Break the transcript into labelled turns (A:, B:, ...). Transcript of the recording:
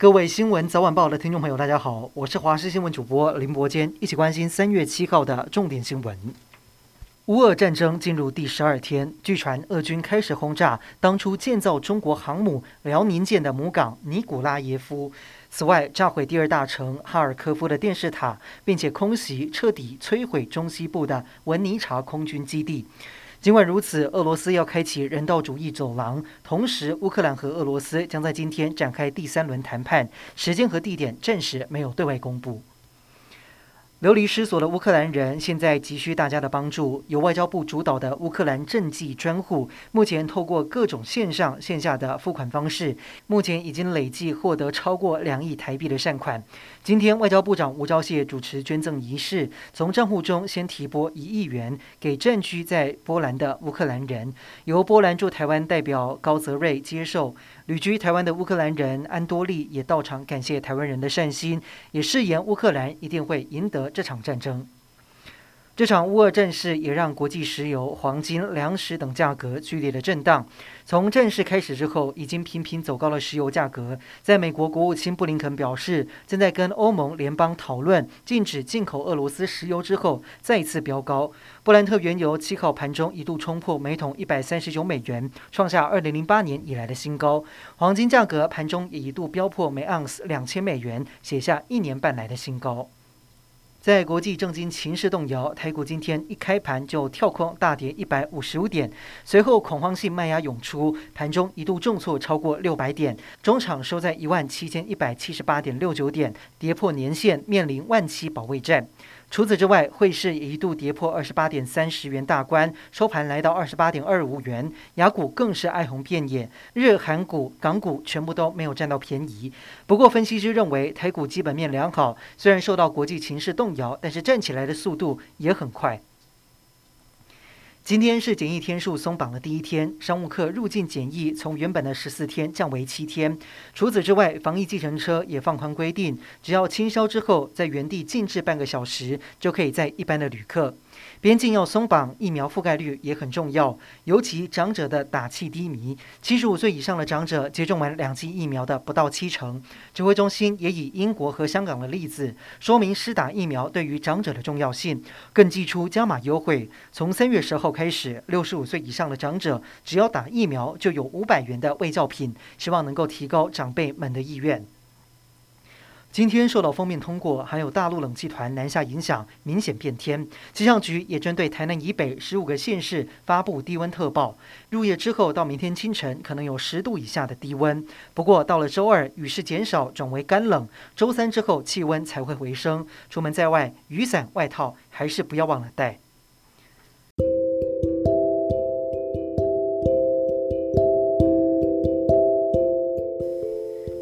A: 各位新闻早晚报的听众朋友，大家好，我是华视新闻主播林伯坚，一起关心三月七号的重点新闻。乌俄战争进入第十二天，据传俄军开始轰炸当初建造中国航母辽宁舰的母港尼古拉耶夫。此外，炸毁第二大城哈尔科夫的电视塔，并且空袭彻底摧毁中西部的文尼察空军基地。尽管如此，俄罗斯要开启人道主义走廊，同时乌克兰和俄罗斯将在今天展开第三轮谈判，时间和地点暂时没有对外公布。流离失所的乌克兰人现在急需大家的帮助。由外交部主导的乌克兰賑济专户，目前透过各种线上线下的付款方式，目前已经累计获得超过两亿台币的善款。今天，外交部长吴钊燮主持捐赠仪式，从账户中先提拨一亿元给战区在波兰的乌克兰人，由波兰驻台湾代表高泽瑞接受。旅居台湾的乌克兰人安多利也到场感谢台湾人的善心，也誓言乌克兰一定会赢得这场战争。这场乌俄战事也让国际石油、黄金、粮食等价格剧烈的震荡。从战事开始之后，已经频频走高了石油价格，在美国国务卿布林肯表示正在跟欧盟联邦讨论禁止进口俄罗斯石油之后，再次飙高。布兰特原油七号盘中一度冲破每桶一百三十九美元，创下二零零八年以来的新高。黄金价格盘中也一度飙破每盎司两千美元，写下一年半来的新高。在国际政经情势动摇，台股今天一开盘就跳空大跌一百五十五点，随后恐慌性卖压涌出，盘中一度重挫超过六百点，中场收在一万七千一百七十八点六九点，跌破年线，面临万七保卫战。除此之外，汇市一度跌破二十八点三十元大关，收盘来到二十八点二五元。雅股更是哀鸿遍野，日韩股、港股全部都没有占到便宜。不过，分析师认为台股基本面良好，虽然受到国际情势动摇，但是站起来的速度也很快。今天是检疫天数松绑的第一天，商务客入境检疫从原本的十四天降为七天。除此之外，防疫计程车也放宽规定，只要清消之后，在原地静置半个小时，就可以载一般的旅客。边境要松绑，疫苗覆盖率也很重要，尤其长者的打气低迷，七十五岁以上的长者接种完两剂疫苗的不到七成。指挥中心也以英国和香港的例子，说明施打疫苗对于长者的重要性，更寄出加码优惠，从三月十号开始，六十五岁以上的长者只要打疫苗就有五百元的卫教品，希望能够提高长辈们的意愿。今天受到锋面通过，还有大陆冷气团南下影响，明显变天。气象局也针对台南以北十五个县市发布低温特报。入夜之后到明天清晨，可能有十度以下的低温。不过到了周二，雨势减少，转为干冷。周三之后，气温才会回升。出门在外，雨伞、外套还是不要忘了带。